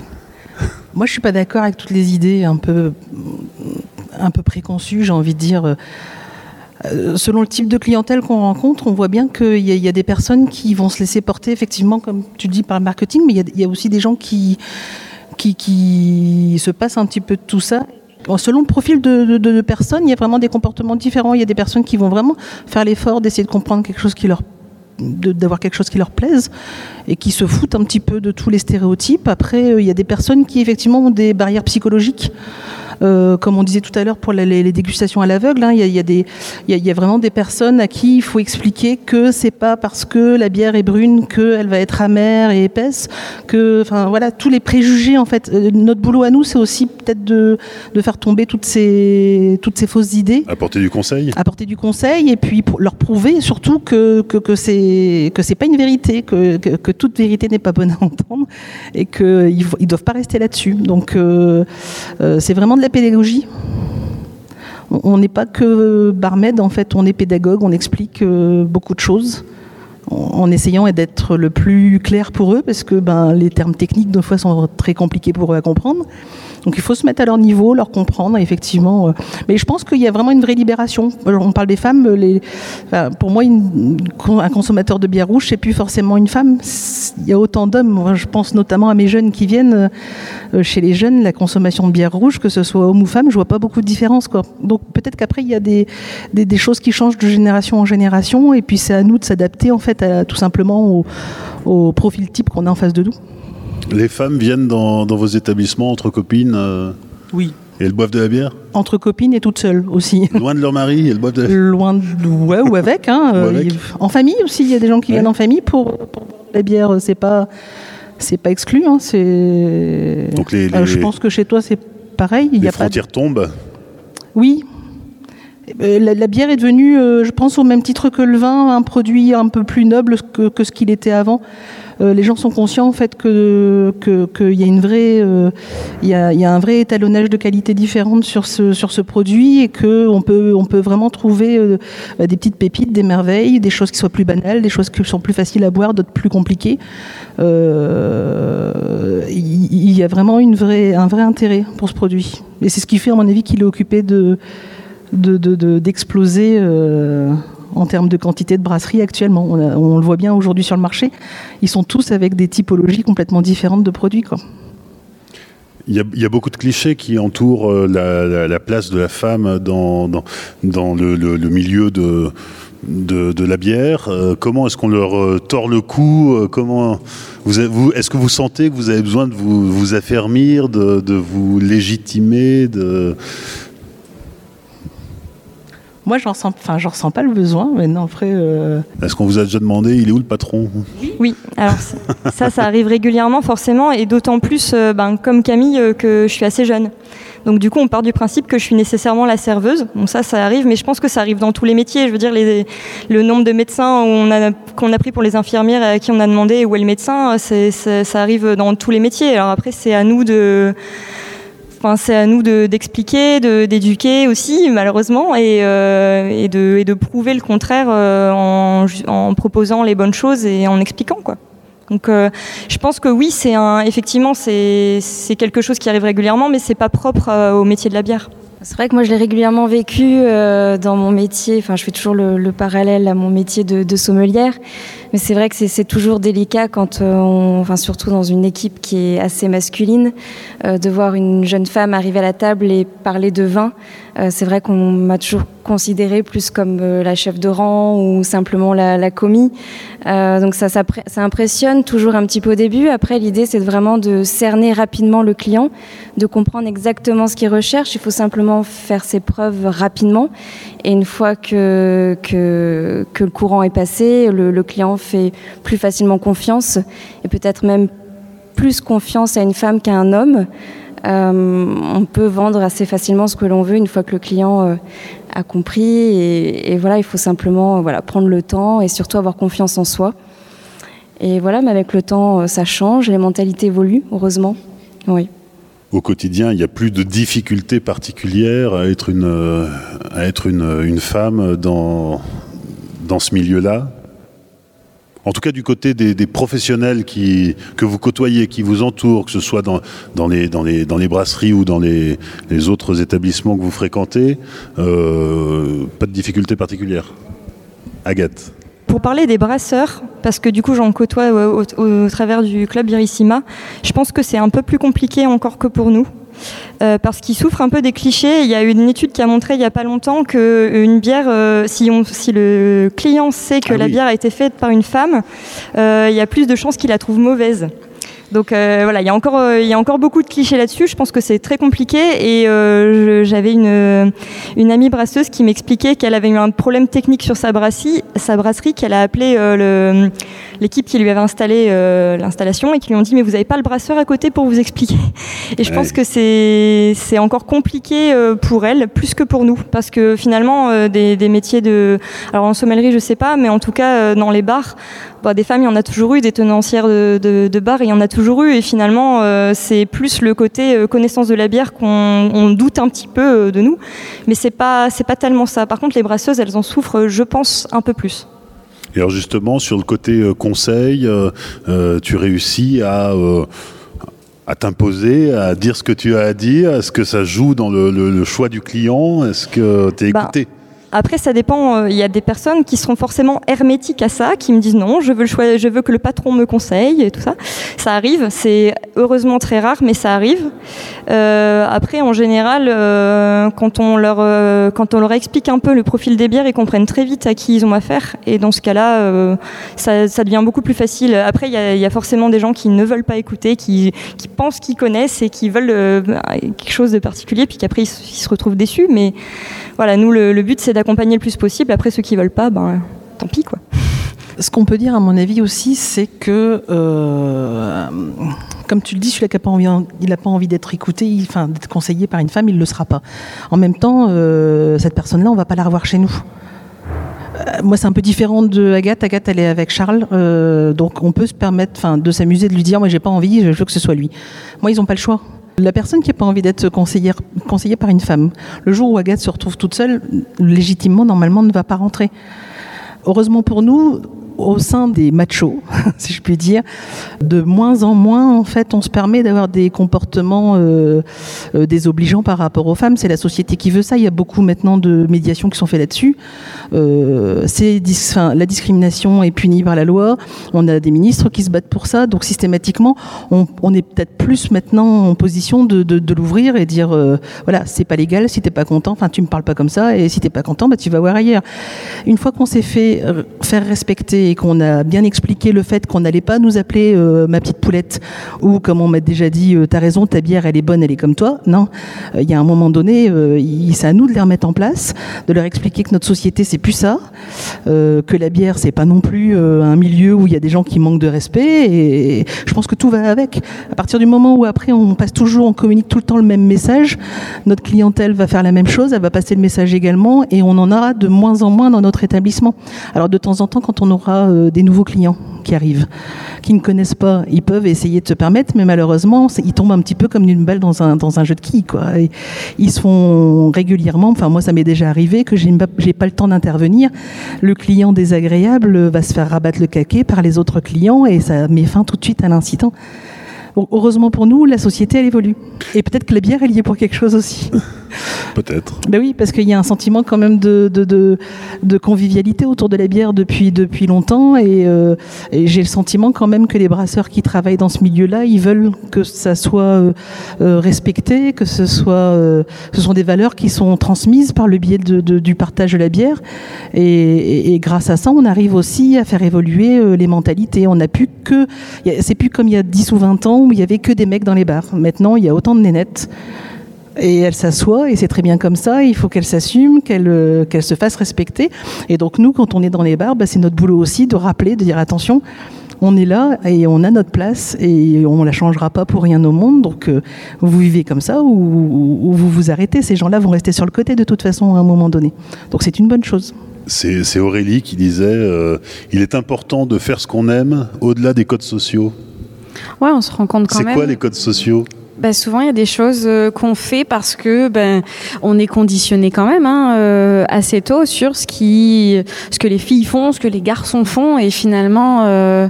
moi, je suis pas d'accord avec toutes les idées un peu, un peu préconçues, j'ai envie de dire. Euh, selon le type de clientèle qu'on rencontre, on voit bien qu'il y, a des personnes qui vont se laisser porter, effectivement, comme tu dis, par le marketing, mais il y a, aussi des gens qui, qui, qui se passent un petit peu de tout ça selon le profil de, de, de, personnes, il y a vraiment des comportements différents. Il y a des personnes qui vont vraiment faire l'effort d'essayer de comprendre quelque chose qui leur d'avoir quelque chose qui leur plaise et qui se foutent un petit peu de tous les stéréotypes. Après, euh, il y a des personnes qui effectivement ont des barrières psychologiques. Euh, comme on disait tout à l'heure pour les, les, dégustations à l'aveugle, hein, il, y a, il, y il y, a vraiment des personnes à qui il faut expliquer que c'est pas parce que la bière est brune qu'elle va être amère et épaisse, que, enfin voilà, tous les préjugés en fait. Euh, notre boulot à nous, c'est aussi peut-être de, de, faire tomber toutes ces, toutes ces fausses idées. Apporter du conseil. Apporter du conseil et puis pour leur prouver surtout que, que, que c'est que c'est pas une vérité, que, que, que toute vérité n'est pas bonne à entendre et qu'ils ils doivent pas rester là-dessus. Donc euh, euh, c'est vraiment de la pédagogie. On n'est pas que barmaid, en fait, on est pédagogue, on explique euh, beaucoup de choses en essayant d'être le plus clair pour eux, parce que ben, les termes techniques, des fois, sont très compliqués pour eux à comprendre. Donc il faut se mettre à leur niveau, leur comprendre, effectivement. Mais je pense qu'il y a vraiment une vraie libération. On parle des femmes. Pour moi, un consommateur de bière rouge, c'est plus forcément une femme. Il y a autant d'hommes. Je pense notamment à mes jeunes qui viennent. Chez les jeunes, la consommation de bière rouge, que ce soit homme ou femme, je vois pas beaucoup de différence. Donc peut-être qu'après, il y a des, des, choses qui changent de génération en génération. Et puis c'est à nous de s'adapter, en fait, à, tout simplement au, au profil type qu'on a en face de nous. Les femmes viennent dans, dans vos établissements entre copines euh, Oui. Et elles boivent de la bière Entre copines et toutes seules aussi. (laughs) Loin de leur mari, elles boivent de la bière Loin de... Ouais, ou avec. Hein, ou avec. En famille aussi, il y a des gens qui ouais. viennent en famille pour, pour la bière. C'est pas, c'est pas exclu. Hein, c'est... Donc les, les... Euh, je pense que chez toi, c'est pareil. Il les y a frontières pas de... tombent Oui. La, la, bière est devenue, euh, je pense, au même titre que le vin, un produit un peu plus noble que, ce qu'il était avant. Euh, les gens sont conscients en fait que qu'il y a euh, il y, a, un vrai étalonnage de qualité différente sur ce produit et que on peut vraiment trouver euh, des petites pépites, des merveilles, des choses qui soient plus banales, des choses qui sont plus faciles à boire, d'autres plus compliquées. Il y, a vraiment un vrai intérêt pour ce produit et c'est ce qui fait à mon avis qu'il est occupé de d'exploser de, de, euh, en termes de quantité de brasserie actuellement. On, le voit bien aujourd'hui sur le marché. Ils sont tous avec des typologies complètement différentes de produits. Quoi. Il y, a, beaucoup de clichés qui entourent la, la, la place de la femme dans, dans, le, milieu de, de, la bière. Euh, comment est-ce qu'on leur euh, tord le cou euh, est-ce que vous sentez que vous avez besoin de vous, vous affermir, de, de vous légitimer, moi, j'en sens, enfin, j'en ressens pas le besoin. Maintenant, après. Euh... Est-ce qu'on vous a déjà demandé, il est où le patron? Oui. Alors (laughs) ça, ça arrive régulièrement, forcément, et d'autant plus, euh, ben, comme Camille, euh, que je suis assez jeune. Donc du coup, on part du principe que je suis nécessairement la serveuse. Bon, ça, ça arrive, mais je pense que ça arrive dans tous les métiers. Je veux dire, les, le nombre de médecins qu'on a, qu'on a pris pour les infirmières à qui on a demandé où est le médecin, c'est, ça arrive dans tous les métiers. Alors après, c'est à nous de C'est à nous d'expliquer, de, d'éduquer aussi, malheureusement, et, euh, et, de, et, de, prouver le contraire euh, en, en, proposant les bonnes choses et en expliquant, quoi. Donc, euh, je pense que oui, c'est un, effectivement, c'est, quelque chose qui arrive régulièrement, mais c'est pas propre au métier de la bière. C'est vrai que moi je l'ai régulièrement vécu dans mon métier. Enfin, je fais toujours le, le, parallèle à mon métier de, de sommelière. Mais c'est vrai que c'est toujours délicat quand on, enfin surtout dans une équipe qui est assez masculine, de voir une jeune femme arriver à la table et parler de vin. c'est vrai qu'on m'a toujours considérée plus comme la chef de rang ou simplement la, la commis. donc ça, ça, ça impressionne toujours un petit peu au début. Après, l'idée c'est vraiment de cerner rapidement le client, de comprendre exactement ce qu'il recherche. Il faut simplement faire ses preuves rapidement. Et une fois que, que, le courant est passé, le, client fait plus facilement confiance et peut-être même plus confiance à une femme qu'à un homme. Euh, on peut vendre assez facilement ce que l'on veut une fois que le client euh, a compris. Et, voilà, il faut simplement voilà, prendre le temps et surtout avoir confiance en soi. Et voilà, mais avec le temps, euh, ça change, les mentalités évoluent, heureusement. Oui au quotidien, il n'y a plus de difficultés particulières à être une, euh, une femme dans, ce milieu-là en tout cas du côté des, professionnels que vous côtoyez, qui vous entourent, que ce soit dans, les, brasseries ou dans les, les autres établissements que vous fréquentez, euh, pas de difficultés particulières. Agathe pour parler des brasseurs, parce que du coup j'en côtoie au, au, travers du club Irissima, je pense que c'est un peu plus compliqué encore que pour nous. Euh, parce qu'ils souffrent un peu des clichés. Il y a une étude qui a montré il n'y a pas longtemps qu'une bière, euh, si, on, si, le client sait que ah la bière a été faite par une femme, euh, il y a plus de chances qu'il la trouve mauvaise. Donc euh, voilà, il y, a encore, euh, il y a encore beaucoup de clichés là-dessus. Je pense que c'est très compliqué. Et euh, j'avais une, une amie brasseuse qui m'expliquait qu'elle avait eu un problème technique sur sa brasserie, sa brasserie qu'elle a appelé l'équipe qui lui avait installé l'installation et qui lui ont dit mais vous n'avez pas le brasseur à côté pour vous expliquer? Et je pense que c'est encore compliqué pour elle plus que pour nous parce que finalement des, des métiers de alors en sommellerie je sais pas mais en tout cas dans les bars bah, des femmes, il y en a toujours eu, des tenancières de, de, de bar, il y en a toujours eu. Et finalement, euh, c'est plus le côté euh, connaissance de la bière qu'on doute un petit peu euh, de nous. Mais c'est pas, c'est pas tellement ça. Par contre, les brasseuses, elles en souffrent, je pense, un peu plus. Et alors justement, sur le côté conseil, tu réussis à à t'imposer, à dire ce que tu as à dire? Est-ce que ça joue dans le, choix du client? Est-ce que tu es bah, écouté? Après, ça dépend. Euh, il y a des personnes qui seront forcément hermétiques à ça, qui me disent non, je veux, que le patron me conseille et tout ça. Ça arrive. C'est heureusement très rare, mais ça arrive. Euh, après, en général, euh, quand, on leur, explique un peu le profil des bières, ils comprennent très vite à qui ils ont affaire. Et dans ce cas-là, ça, devient beaucoup plus facile. Après, il y, a forcément des gens qui ne veulent pas écouter, qui, pensent qu'ils connaissent et qui veulent quelque chose de particulier, puis qu'après, ils, se retrouvent déçus. Mais voilà, nous, le, le but, c'est accompagner le plus possible. Après, ceux qui veulent pas, ben, tant pis, quoi. Ce qu'on peut dire, à mon avis aussi, c'est que, euh, comme tu le dis, celui-là qui n'a pas envie, il envie d'être écouté, enfin d'être conseillé par une femme, il ne le sera pas. En même temps, euh, cette personne-là, on ne va pas la revoir chez nous. Euh, moi, c'est un peu différent de Agathe. Agathe, elle est avec Charles, donc on peut se permettre, enfin, de s'amuser, de lui dire, moi, j'ai pas envie, je veux que ce soit lui. Moi, ils n'ont pas le choix. La personne qui n'a pas envie d'être conseillée, par une femme, le jour où Agathe se retrouve toute seule, légitimement, normalement, ne va pas rentrer. Heureusement pour nous, au sein des machos, (laughs) si je puis dire, de moins en moins, en fait, on se permet d'avoir des comportements euh, euh, désobligeants par rapport aux femmes. C'est la société qui veut ça. Il y a beaucoup maintenant de médiations qui sont faites là-dessus. Euh, la discrimination est punie par la loi. On a des ministres qui se battent pour ça. Donc systématiquement, on, est peut-être plus maintenant en position de, de, l'ouvrir et dire voilà, c'est pas légal. Si t'es pas content, enfin, tu me parles pas comme ça. Et si t'es pas content, bah, tu vas voir ailleurs. Une fois qu'on s'est fait faire respecter qu'on a bien expliqué le fait qu'on n'allait pas nous appeler euh, ma petite poulette. Ou comme on m'a déjà dit euh, t'as raison ta bière elle est bonne elle est comme toi. Non. Euh, il y a un moment donné c'est à nous de les remettre en place de leur expliquer que notre société c'est plus ça que la bière c'est pas non plus un milieu où il y a des gens qui manquent de respect et je pense que tout va avec. À partir du moment où après on passe toujours on communique tout le temps le même message notre clientèle va faire la même chose elle va passer le message également et on en aura de moins en moins dans notre établissement. Alors de temps en temps quand on aura euh, des nouveaux clients qui arrivent, qui ne connaissent pas. Ils peuvent essayer de se permettre, mais malheureusement, ils tombent un petit peu comme une balle dans un, dans un jeu de quilles. Ils se font régulièrement, enfin moi ça m'est déjà arrivé, que j'ai pas, pas le temps d'intervenir. Le client désagréable va se faire rabattre le caquet par les autres clients et ça met fin tout de suite à l'incitant. Heureusement pour nous, la société, elle évolue. Et peut-être que la bière, elle y est pour quelque chose aussi. (laughs) Peut-être. Ben oui, parce qu'il y a un sentiment quand même de, de, de, de convivialité autour de la bière depuis, depuis longtemps. Et, euh, et j'ai le sentiment quand même que les brasseurs qui travaillent dans ce milieu-là, ils veulent que ça soit euh, euh, respecté, que ce soit, euh, ce sont des valeurs qui sont transmises par le biais du partage de la bière. Et, et- et grâce à ça, on arrive aussi à faire évoluer les mentalités. On n'a plus que, c'est plus comme il y a 10 ou 20 ans où il y avait que des mecs dans les bars. Maintenant, il y a autant de nénettes. Et elle s'assoit, et c'est très bien comme ça. Il faut qu'elle s'assume, qu'elle euh, se fasse respecter. Et donc nous, quand on est dans les bars, bah, c'est notre boulot aussi de rappeler, de dire attention, on est là et on a notre place et on la changera pas pour rien au monde. Donc euh, vous vivez comme ça ou, ou- ou vous vous arrêtez. Ces gens-là vont rester sur le côté de toute façon à un moment donné. Donc c'est une bonne chose. C'est c'est Aurélie qui disait euh, il est important de faire ce qu'on aime au-delà des codes sociaux. Ouais, on se rend compte quand C'est même. quoi les codes sociaux Bah, souvent, il y a des choses euh, qu'on fait parce que ben, on est conditionné quand même hein, euh, assez tôt sur ce, qui, ce que les filles font, ce que les garçons font, et finalement, euh,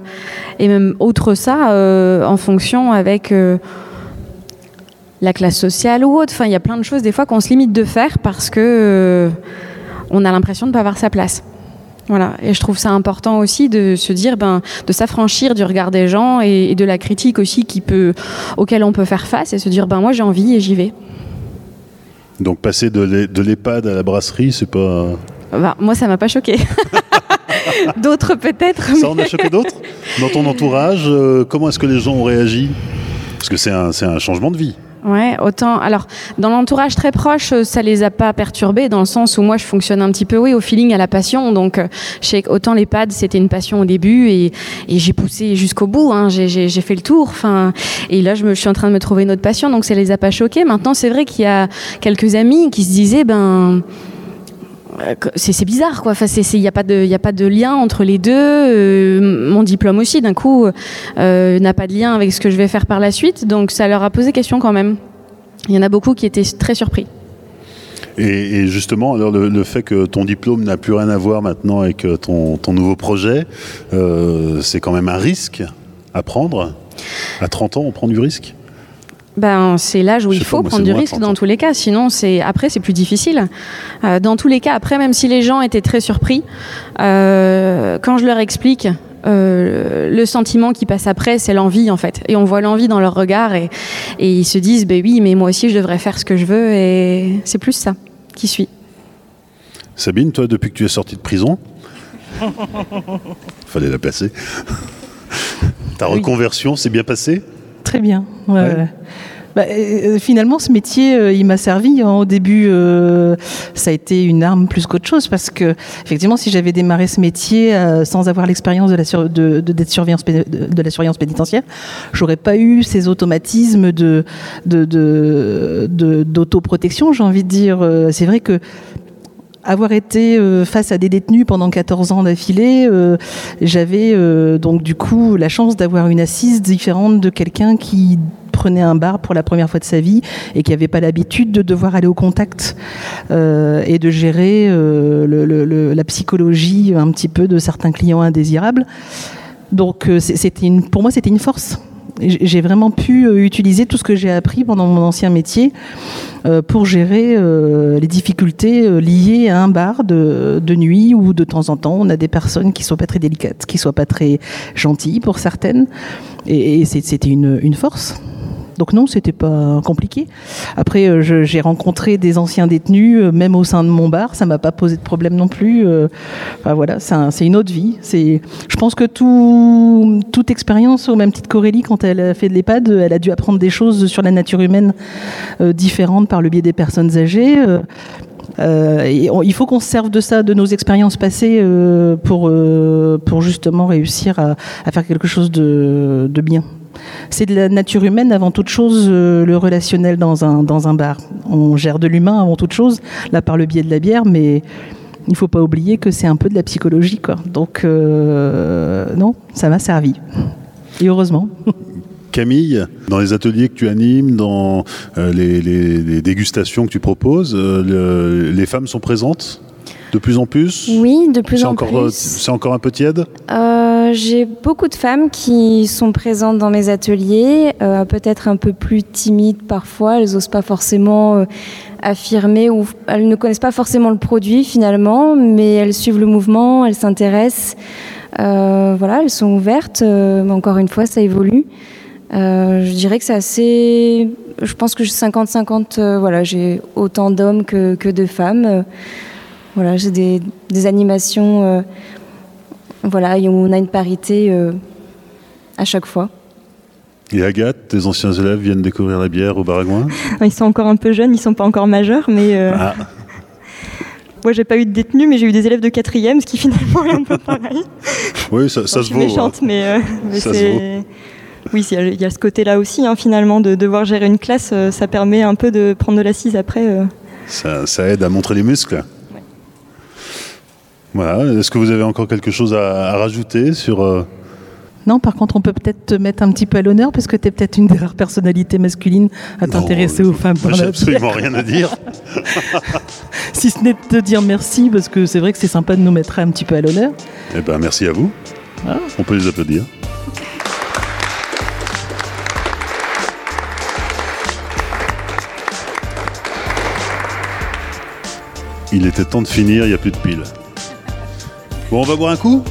et même autre ça, euh, en fonction avec la classe sociale ou autre. Enfin, il y a plein de choses des fois qu'on se limite de faire parce que on a l'impression de ne pas avoir sa place. Voilà, et je trouve ça important aussi de se dire, ben, de s'affranchir du regard des gens et, et de la critique aussi qui peut, auquel on peut faire face et se dire, ben moi j'ai envie et j'y vais. Donc passer de l'e- de l'EHPAD à la brasserie, c'est pas. Ben, moi ça m'a pas choqué. (laughs) D'autres peut-être. Ça en a choqué d'autres? Dans ton entourage, euh, comment est-ce que les gens ont réagi? Parce que c'est un, c'est un changement de vie. Ouais, autant. Alors, dans l'entourage très proche, euh, ça les a pas perturbés dans le sens où moi je fonctionne un petit peu, oui, au feeling, à la passion. Donc, euh, je sais qu'autant les pads, c'était une passion au début et, et j'ai poussé jusqu'au bout. Hein, j'ai fait le tour. Enfin, et là, je, me, je suis en train de me trouver une autre passion, donc ça les a pas choqués. Maintenant, c'est vrai qu'il y a quelques amis qui se disaient, ben. Euh, C'est, bizarre, quoi. Il n'y a, pas de- a pas de lien entre les deux. Euh, mon diplôme aussi, d'un coup, euh, n'a pas de lien avec ce que je vais faire par la suite. Donc, ça leur a posé question quand même. Il y en a beaucoup qui étaient très surpris. Et, justement, alors le, fait que ton diplôme n'a plus rien à voir maintenant avec ton, nouveau projet, c'est quand même un risque à prendre? À 30 ans, on prend du risque? Ben, c'est l'âge où Je il pas, faut prendre du risque 30 dans ans. tous les cas. Sinon, c'est après, c'est plus difficile. Euh, dans tous les cas, après, même si les gens étaient très surpris, euh, quand je leur explique. euh, le sentiment qui passe après, c'est l'envie en fait. Et on voit l'envie dans leur regard et, et ils se disent, ben oui, mais moi aussi je devrais faire ce que je veux et c'est plus ça qui suit. Sabine, toi, depuis que tu es sortie de prison, (laughs) fallait la placer. Ta Oui. reconversion s'est bien passée? Très bien. ouais, Ouais. ouais. Bah, euh, finalement, ce métier, euh, il m'a servi. hein. Au début, euh, ça a été une arme plus qu'autre chose parce que, effectivement, si j'avais démarré ce métier euh, sans avoir l'expérience de la sur- de, surveillance de, la surveillance pénitentiaire, j'aurais pas eu ces automatismes de de, de, d'autoprotection. J'ai envie de dire, Euh, c'est vrai que avoir été euh, face à des détenus pendant 14 ans d'affilée, euh, j'avais euh, donc du coup la chance d'avoir une assise différente de quelqu'un qui prenait un bar pour la première fois de sa vie et qui n'avait pas l'habitude de devoir aller au contact euh, et de gérer euh, le- le- la psychologie un petit peu de certains clients indésirables. Donc euh, c'était pour moi c'était une force. J'ai vraiment pu euh, utiliser tout ce que j'ai appris pendant mon ancien métier euh, pour gérer euh, les difficultés liées à un bar de, nuit où de temps en temps on a des personnes qui sont pas très délicates, qui soient pas très gentilles pour certaines, et, c'était une force. Donc non, c'était pas compliqué. Après, euh, j'ai rencontré des anciens détenus, euh, même au sein de mon bar, ça m'a pas posé de problème non plus. euh, Enfin, voilà, c'est un- c'est une autre vie. Je pense que tout, toute expérience, au même titre qu'Aurélie, quand elle a fait de l'EHPAD, elle a dû apprendre des choses sur la nature humaine euh, différentes par le biais des personnes âgées. il faut qu'on se serve de ça, de nos expériences passées, pour, justement réussir à, faire quelque chose de bien. C'est de la nature humaine avant toute chose, euh, le relationnel dans un, dans un bar. On gère de l'humain avant toute chose, là par le biais de la bière, mais il ne faut pas oublier que c'est un peu de la psychologie. Quoi. Donc, euh, non, ça m'a servi. Et heureusement. (laughs) Camille, dans les ateliers que tu animes, dans euh, les, dégustations que tu proposes, le- les femmes sont présentes? De plus en plus Oui, de plus en encore, plus. c'est encore un peu tiède Euh, Euh, j'ai beaucoup de femmes qui sont présentes dans mes ateliers, euh, peut-être un peu plus timides parfois, elles n'osent pas forcément euh, affirmer ou elles ne connaissent pas forcément le produit finalement, mais elles suivent le mouvement, elles s'intéressent. voilà, elles sont ouvertes, mais encore une fois, ça évolue. je dirais que c'est assez. Je pense que 50-50, voilà, j'ai autant d'hommes que, que, de femmes. Voilà, j'ai des, des, animations voilà, on a une parité euh, à chaque fois. Et Agathe, tes anciens élèves viennent découvrir la bière au Baragouin? Ils sont encore un peu jeunes, ils sont pas encore majeurs, mais. Euh... Ah. (laughs) Moi, j'ai pas eu de détenus, mais j'ai eu des élèves de quatrième, ce qui finalement est un peu pareil. Oui, ça, ça se vaut. méchante, hein. mais, euh, mais c'est. Oui, il y, a ce côté-là aussi, hein, finalement, de devoir gérer une classe, euh, ça permet un peu de prendre de l'assise après. Ça, ça, aide à montrer les muscles. Voilà. Est-ce que vous avez encore quelque chose à, rajouter sur... Euh, non, par contre, on peut peut-être te mettre un petit peu à l'honneur parce que tu es peut-être une des rares personnalités masculines à t'intéresser aux femmes. J'ai absolument rien à dire. (laughs) si ce n'est de te dire merci parce que c'est vrai que c'est sympa de nous mettre un petit peu à l'honneur. Eh ben, merci à vous. Ah. On peut les applaudir. Il était temps de finir, il n'y a plus de piles. Bon, on va boire un coup?